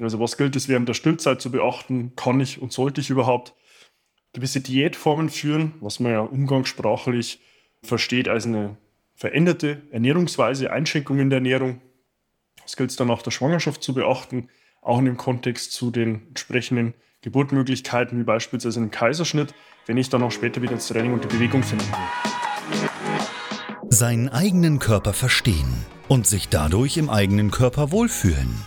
Also was gilt es während der Stillzeit zu beachten? Kann ich und sollte ich überhaupt gewisse Diätformen führen, was man ja umgangssprachlich versteht als eine veränderte Ernährungsweise, Einschränkungen der Ernährung. Das gilt es dann nach der Schwangerschaft zu beachten, auch in dem Kontext zu den entsprechenden Geburtmöglichkeiten, wie beispielsweise im Kaiserschnitt, wenn ich dann auch später wieder ins Training und die Bewegung finden will. Seinen eigenen Körper verstehen und sich dadurch im eigenen Körper wohlfühlen.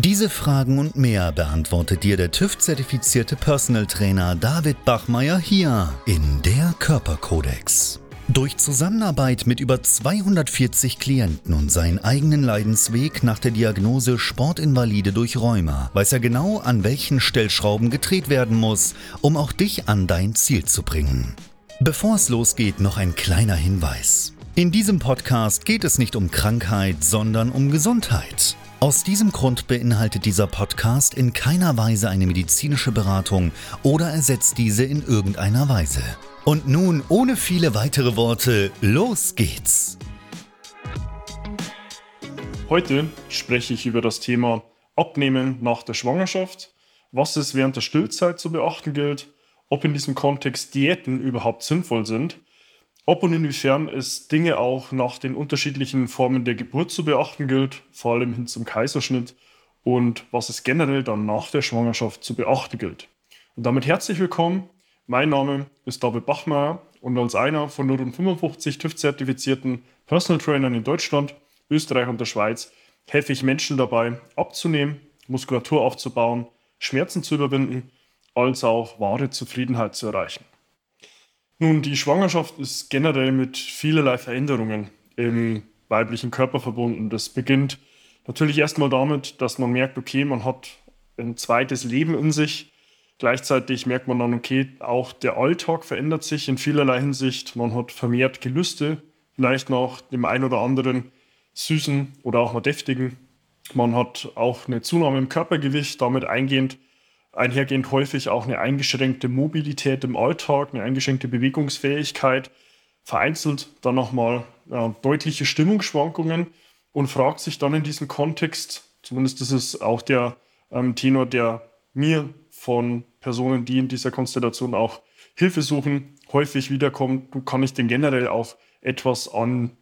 Diese Fragen und mehr beantwortet dir der TÜV-zertifizierte Personal Trainer David Bachmeier hier in der Körperkodex. Durch Zusammenarbeit mit über 240 Klienten und seinen eigenen Leidensweg nach der Diagnose Sportinvalide durch Rheuma weiß er genau, an welchen Stellschrauben gedreht werden muss, um auch dich an dein Ziel zu bringen. Bevor es losgeht, noch ein kleiner Hinweis. In diesem Podcast geht es nicht um Krankheit, sondern um Gesundheit. Aus diesem Grund beinhaltet dieser Podcast in keiner Weise eine medizinische Beratung oder ersetzt diese in irgendeiner Weise. Und nun, ohne viele weitere Worte, los geht's! Heute spreche ich über das Thema Abnehmen nach der Schwangerschaft, was es während der Stillzeit zu beachten gilt, ob in diesem Kontext Diäten überhaupt sinnvoll sind, ob und inwiefern es Dinge auch nach den unterschiedlichen Formen der Geburt zu beachten gilt, vor allem hin zum Kaiserschnitt, und was es generell dann nach der Schwangerschaft zu beachten gilt. Und damit herzlich willkommen mein Name ist David Bachmeier und als einer von nur rund 55 TÜV-zertifizierten Personal Trainern in Deutschland, Österreich und der Schweiz helfe ich Menschen dabei, abzunehmen, Muskulatur aufzubauen, Schmerzen zu überwinden, als auch wahre Zufriedenheit zu erreichen. Nun, die Schwangerschaft ist generell mit vielerlei Veränderungen im weiblichen Körper verbunden. Das beginnt natürlich erstmal damit, dass man merkt, okay, man hat ein zweites Leben in sich Gleichzeitig merkt man dann, okay, auch der Alltag verändert sich in vielerlei Hinsicht. Man hat vermehrt Gelüste, vielleicht nach dem ein oder anderen süßen oder auch mal deftigen. Man hat auch eine Zunahme im Körpergewicht, damit eingehend, einhergehend häufig auch eine eingeschränkte Mobilität im Alltag, eine eingeschränkte Bewegungsfähigkeit, vereinzelt dann nochmal ja, deutliche Stimmungsschwankungen und fragt sich dann in diesem Kontext, zumindest das ist auch der ähm, Tenor, der mir von Personen, die in dieser Konstellation auch Hilfe suchen, häufig wiederkommt, du kann ich denn generell auch etwas an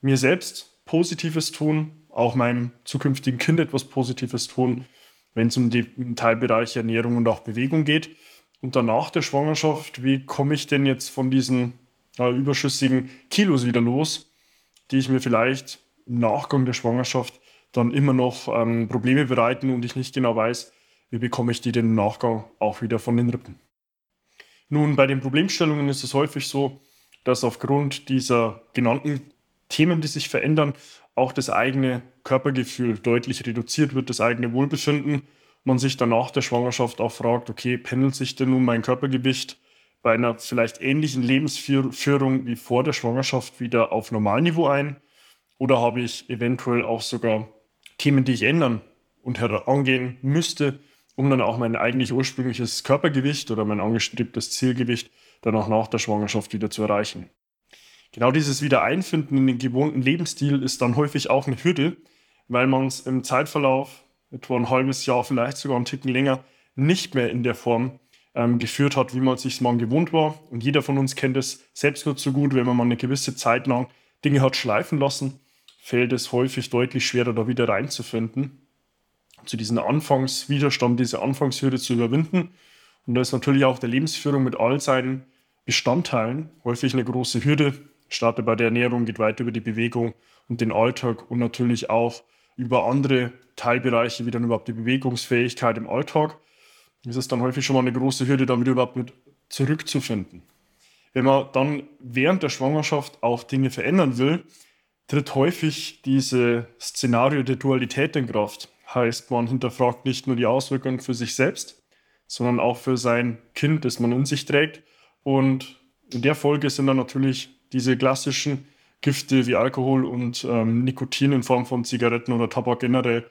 mir selbst Positives tun, auch meinem zukünftigen Kind etwas Positives tun, wenn es um den Teilbereich Ernährung und auch Bewegung geht. Und danach der Schwangerschaft, wie komme ich denn jetzt von diesen äh, überschüssigen Kilos wieder los, die ich mir vielleicht im Nachgang der Schwangerschaft dann immer noch ähm, Probleme bereiten und ich nicht genau weiß, wie bekomme ich die denn im Nachgang auch wieder von den Rippen? Nun, bei den Problemstellungen ist es häufig so, dass aufgrund dieser genannten Themen, die sich verändern, auch das eigene Körpergefühl deutlich reduziert wird, das eigene Wohlbefinden. Man sich dann nach der Schwangerschaft auch fragt, okay, pendelt sich denn nun mein Körpergewicht bei einer vielleicht ähnlichen Lebensführung wie vor der Schwangerschaft wieder auf Normalniveau ein? Oder habe ich eventuell auch sogar Themen, die ich ändern und herangehen müsste, um dann auch mein eigentlich ursprüngliches Körpergewicht oder mein angestrebtes Zielgewicht dann auch nach der Schwangerschaft wieder zu erreichen. Genau dieses Wiedereinfinden in den gewohnten Lebensstil ist dann häufig auch eine Hürde, weil man es im Zeitverlauf, etwa ein halbes Jahr, vielleicht sogar einen Ticken länger, nicht mehr in der Form ähm, geführt hat, wie man es sich mal gewohnt war. Und jeder von uns kennt es selbst nur zu gut, wenn man mal eine gewisse Zeit lang Dinge hat schleifen lassen, fällt es häufig deutlich schwerer, da wieder reinzufinden zu diesem Anfangswiderstand, diese Anfangshürde zu überwinden. Und da ist natürlich auch der Lebensführung mit all seinen Bestandteilen häufig eine große Hürde. Starte bei der Ernährung, geht weiter über die Bewegung und den Alltag und natürlich auch über andere Teilbereiche, wie dann überhaupt die Bewegungsfähigkeit im Alltag. Das ist dann häufig schon mal eine große Hürde, damit überhaupt mit zurückzufinden. Wenn man dann während der Schwangerschaft auch Dinge verändern will, tritt häufig dieses Szenario der Dualität in Kraft. Heißt, man hinterfragt nicht nur die Auswirkungen für sich selbst, sondern auch für sein Kind, das man in sich trägt. Und in der Folge sind dann natürlich diese klassischen Gifte wie Alkohol und ähm, Nikotin in Form von Zigaretten oder Tabak generell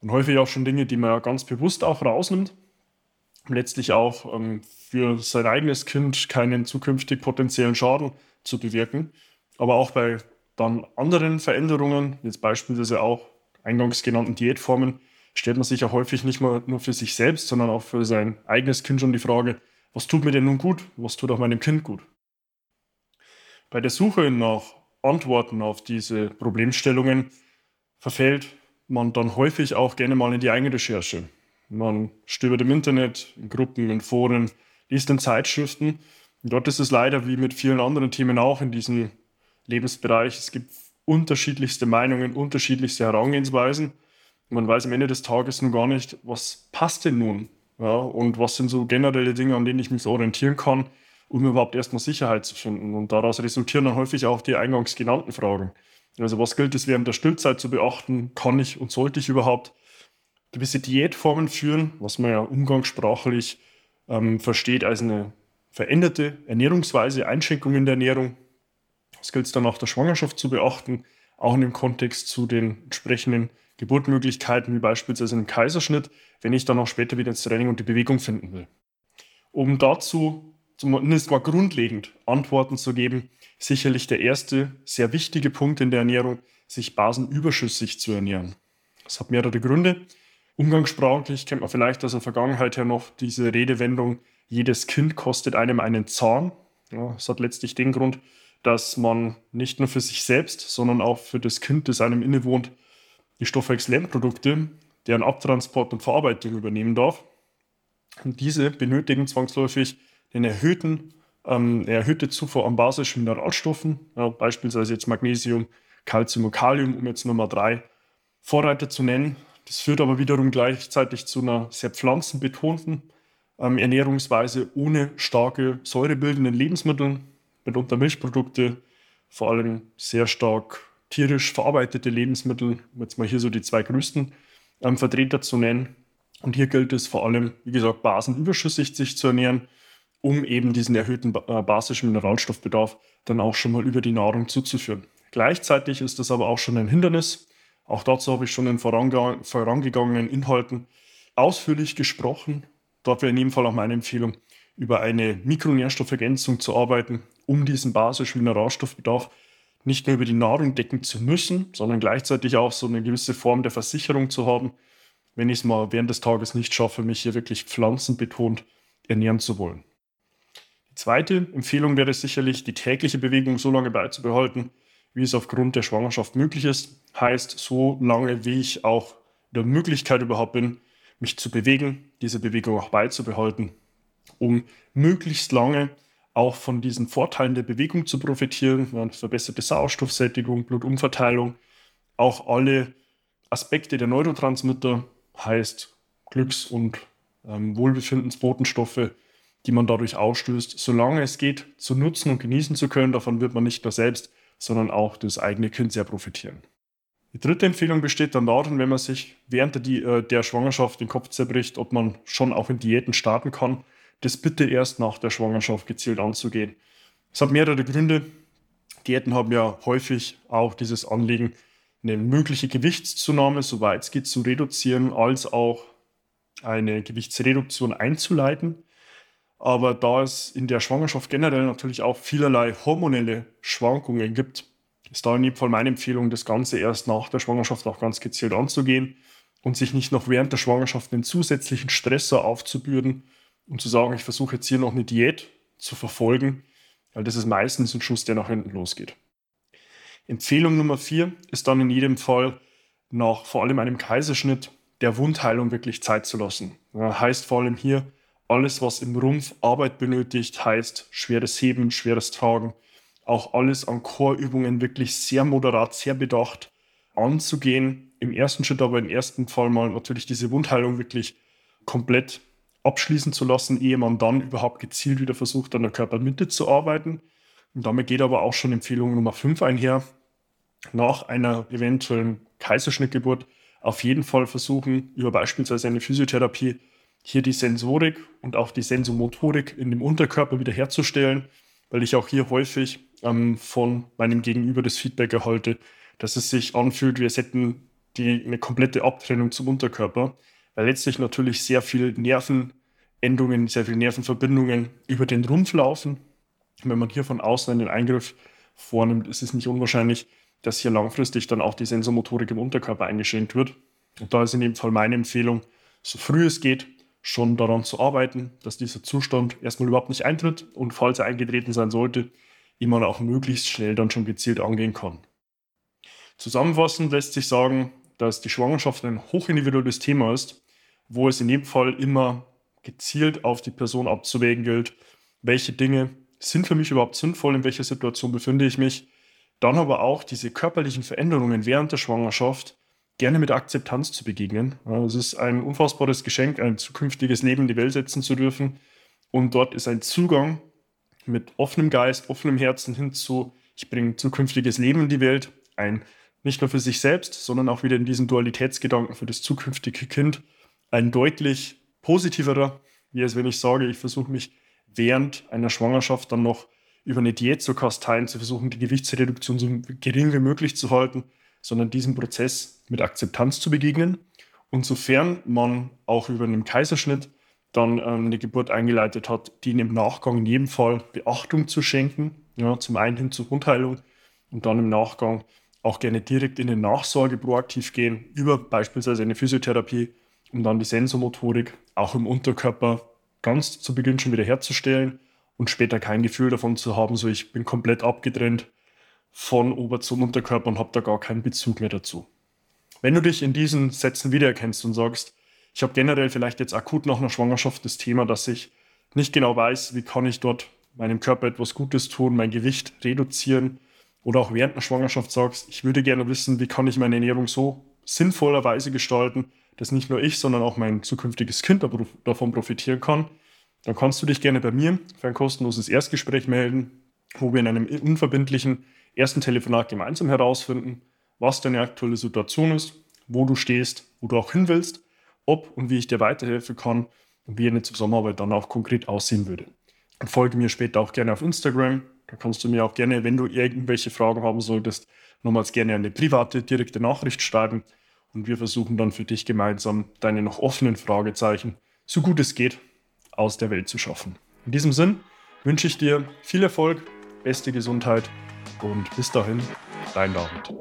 und häufig auch schon Dinge, die man ja ganz bewusst auch rausnimmt, letztlich auch ähm, für sein eigenes Kind keinen zukünftig potenziellen Schaden zu bewirken. Aber auch bei dann anderen Veränderungen, jetzt beispielsweise auch eingangs genannten Diätformen, stellt man sich ja häufig nicht mal nur für sich selbst, sondern auch für sein eigenes Kind schon die Frage, was tut mir denn nun gut? Was tut auch meinem Kind gut? Bei der Suche nach Antworten auf diese Problemstellungen verfällt man dann häufig auch gerne mal in die eigene Recherche. Man stöbert im Internet, in Gruppen, in Foren, liest in Zeitschriften. Und dort ist es leider wie mit vielen anderen Themen auch in diesem Lebensbereich. Es gibt unterschiedlichste Meinungen, unterschiedlichste Herangehensweisen. Man weiß am Ende des Tages nun gar nicht, was passt denn nun? Ja, und was sind so generelle Dinge, an denen ich mich orientieren kann, um überhaupt erstmal Sicherheit zu finden. Und daraus resultieren dann häufig auch die eingangs genannten Fragen. Also was gilt es während der Stillzeit zu beachten? Kann ich und sollte ich überhaupt gewisse Diätformen führen, was man ja umgangssprachlich ähm, versteht als eine veränderte Ernährungsweise, Einschränkung in der Ernährung. Was gilt es dann nach der Schwangerschaft zu beachten, auch in dem Kontext zu den entsprechenden Geburtmöglichkeiten, wie beispielsweise im Kaiserschnitt, wenn ich dann auch später wieder ins Training und die Bewegung finden will. Um dazu zumindest mal grundlegend Antworten zu geben, sicherlich der erste sehr wichtige Punkt in der Ernährung, sich basenüberschüssig zu ernähren. Das hat mehrere Gründe. Umgangssprachlich kennt man vielleicht aus der Vergangenheit her noch diese Redewendung, jedes Kind kostet einem einen Zahn. Ja, das hat letztlich den Grund, dass man nicht nur für sich selbst, sondern auch für das Kind, das einem innewohnt, die Stoffwechselprodukte, deren Abtransport und Verarbeitung übernehmen darf. Und diese benötigen zwangsläufig den erhöhten ähm, eine erhöhte Zufuhr an basischen Mineralstoffen, ja, beispielsweise jetzt Magnesium, Calcium und Kalium, um jetzt Nummer drei Vorreiter zu nennen. Das führt aber wiederum gleichzeitig zu einer sehr pflanzenbetonten ähm, Ernährungsweise ohne starke säurebildenden Lebensmittel, mitunter Milchprodukte, vor allem sehr stark tierisch verarbeitete Lebensmittel, um jetzt mal hier so die zwei größten ähm, Vertreter zu nennen. Und hier gilt es vor allem, wie gesagt, basenüberschüssig sich zu ernähren um eben diesen erhöhten äh, basischen Mineralstoffbedarf dann auch schon mal über die Nahrung zuzuführen. Gleichzeitig ist das aber auch schon ein Hindernis. Auch dazu habe ich schon in vorangegangenen Inhalten ausführlich gesprochen. Dort wäre in jedem Fall auch meine Empfehlung, über eine Mikronährstoffergänzung zu arbeiten, um diesen basischen Mineralstoffbedarf nicht nur über die Nahrung decken zu müssen, sondern gleichzeitig auch so eine gewisse Form der Versicherung zu haben, wenn ich es mal während des Tages nicht schaffe, mich hier wirklich pflanzenbetont ernähren zu wollen. Zweite Empfehlung wäre sicherlich, die tägliche Bewegung so lange beizubehalten, wie es aufgrund der Schwangerschaft möglich ist. Heißt, so lange, wie ich auch in der Möglichkeit überhaupt bin, mich zu bewegen, diese Bewegung auch beizubehalten, um möglichst lange auch von diesen Vorteilen der Bewegung zu profitieren, verbesserte Sauerstoffsättigung, Blutumverteilung, auch alle Aspekte der Neurotransmitter, heißt Glücks- und ähm, Wohlbefindensbotenstoffe, die man dadurch ausstößt, solange es geht, zu nutzen und genießen zu können. Davon wird man nicht nur selbst, sondern auch das eigene Kind sehr profitieren. Die dritte Empfehlung besteht dann darin, wenn man sich während der, äh, der Schwangerschaft den Kopf zerbricht, ob man schon auch in Diäten starten kann, das bitte erst nach der Schwangerschaft gezielt anzugehen. Es hat mehrere Gründe. Diäten haben ja häufig auch dieses Anliegen, eine mögliche Gewichtszunahme, soweit es geht, zu reduzieren, als auch eine Gewichtsreduktion einzuleiten. Aber da es in der Schwangerschaft generell natürlich auch vielerlei hormonelle Schwankungen gibt, ist da in jedem Fall meine Empfehlung, das Ganze erst nach der Schwangerschaft auch ganz gezielt anzugehen und sich nicht noch während der Schwangerschaft einen zusätzlichen Stressor aufzubürden und zu sagen, ich versuche jetzt hier noch eine Diät zu verfolgen, weil das ist meistens ein Schuss, der nach hinten losgeht. Empfehlung Nummer vier ist dann in jedem Fall nach vor allem einem Kaiserschnitt der Wundheilung wirklich Zeit zu lassen. Ja, heißt vor allem hier, alles, was im Rumpf Arbeit benötigt, heißt schweres Heben, schweres Tragen, auch alles an Chorübungen wirklich sehr moderat, sehr bedacht anzugehen. Im ersten Schritt aber im ersten Fall mal natürlich diese Wundheilung wirklich komplett abschließen zu lassen, ehe man dann überhaupt gezielt wieder versucht, an der Körpermitte zu arbeiten. Und damit geht aber auch schon Empfehlung Nummer 5 einher. Nach einer eventuellen Kaiserschnittgeburt auf jeden Fall versuchen, über beispielsweise eine Physiotherapie hier die Sensorik und auch die Sensomotorik in dem Unterkörper wiederherzustellen, weil ich auch hier häufig ähm, von meinem Gegenüber das Feedback erhalte, dass es sich anfühlt, wir hätten die, eine komplette Abtrennung zum Unterkörper, weil letztlich natürlich sehr viel Nervenendungen, sehr viele Nervenverbindungen über den Rumpf laufen. Wenn man hier von außen einen Eingriff vornimmt, ist es nicht unwahrscheinlich, dass hier langfristig dann auch die Sensormotorik im Unterkörper eingeschränkt wird. Und da ist in dem Fall meine Empfehlung, so früh es geht, schon daran zu arbeiten, dass dieser Zustand erstmal überhaupt nicht eintritt und falls er eingetreten sein sollte, man auch möglichst schnell dann schon gezielt angehen kann. Zusammenfassend lässt sich sagen, dass die Schwangerschaft ein hochindividuelles Thema ist, wo es in dem Fall immer gezielt auf die Person abzuwägen gilt, welche Dinge sind für mich überhaupt sinnvoll, in welcher Situation befinde ich mich. Dann aber auch diese körperlichen Veränderungen während der Schwangerschaft gerne mit Akzeptanz zu begegnen. Es ist ein unfassbares Geschenk, ein zukünftiges Leben in die Welt setzen zu dürfen. Und dort ist ein Zugang mit offenem Geist, offenem Herzen hinzu, ich bringe zukünftiges Leben in die Welt, ein nicht nur für sich selbst, sondern auch wieder in diesen Dualitätsgedanken für das zukünftige Kind, ein deutlich positiverer, wie es wenn ich sage, ich versuche mich während einer Schwangerschaft dann noch über eine Diät zu kasteien, zu versuchen, die Gewichtsreduktion so gering wie möglich zu halten, sondern diesem Prozess mit Akzeptanz zu begegnen. Und sofern man auch über einen Kaiserschnitt dann ähm, eine Geburt eingeleitet hat, die im Nachgang in jedem Fall Beachtung zu schenken, ja, zum einen hin zur Wundheilung und dann im Nachgang auch gerne direkt in die Nachsorge proaktiv gehen, über beispielsweise eine Physiotherapie, um dann die Sensomotorik auch im Unterkörper ganz zu Beginn schon wieder herzustellen und später kein Gefühl davon zu haben, so ich bin komplett abgetrennt von Ober- zum Unterkörper und habe da gar keinen Bezug mehr dazu. Wenn du dich in diesen Sätzen wiedererkennst und sagst, ich habe generell vielleicht jetzt akut nach einer Schwangerschaft das Thema, dass ich nicht genau weiß, wie kann ich dort meinem Körper etwas Gutes tun, mein Gewicht reduzieren oder auch während einer Schwangerschaft sagst, ich würde gerne wissen, wie kann ich meine Ernährung so sinnvollerweise gestalten, dass nicht nur ich, sondern auch mein zukünftiges Kind davon profitieren kann, dann kannst du dich gerne bei mir für ein kostenloses Erstgespräch melden, wo wir in einem unverbindlichen ersten Telefonat gemeinsam herausfinden, was deine aktuelle Situation ist, wo du stehst, wo du auch hin willst, ob und wie ich dir weiterhelfen kann und wie eine Zusammenarbeit dann auch konkret aussehen würde. Und folge mir später auch gerne auf Instagram. Da kannst du mir auch gerne, wenn du irgendwelche Fragen haben solltest, nochmals gerne eine private, direkte Nachricht schreiben. Und wir versuchen dann für dich gemeinsam deine noch offenen Fragezeichen, so gut es geht, aus der Welt zu schaffen. In diesem Sinn wünsche ich dir viel Erfolg, beste Gesundheit und bis dahin, dein David.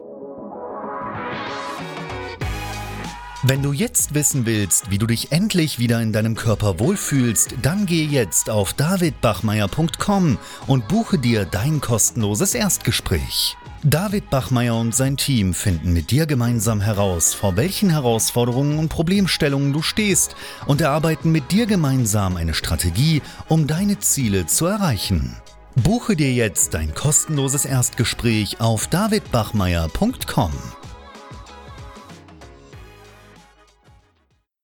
Wenn du jetzt wissen willst, wie du dich endlich wieder in deinem Körper wohlfühlst, dann geh jetzt auf davidbachmeier.com und buche dir dein kostenloses Erstgespräch. David Bachmeier und sein Team finden mit dir gemeinsam heraus, vor welchen Herausforderungen und Problemstellungen du stehst und erarbeiten mit dir gemeinsam eine Strategie, um deine Ziele zu erreichen. Buche dir jetzt dein kostenloses Erstgespräch auf davidbachmeier.com.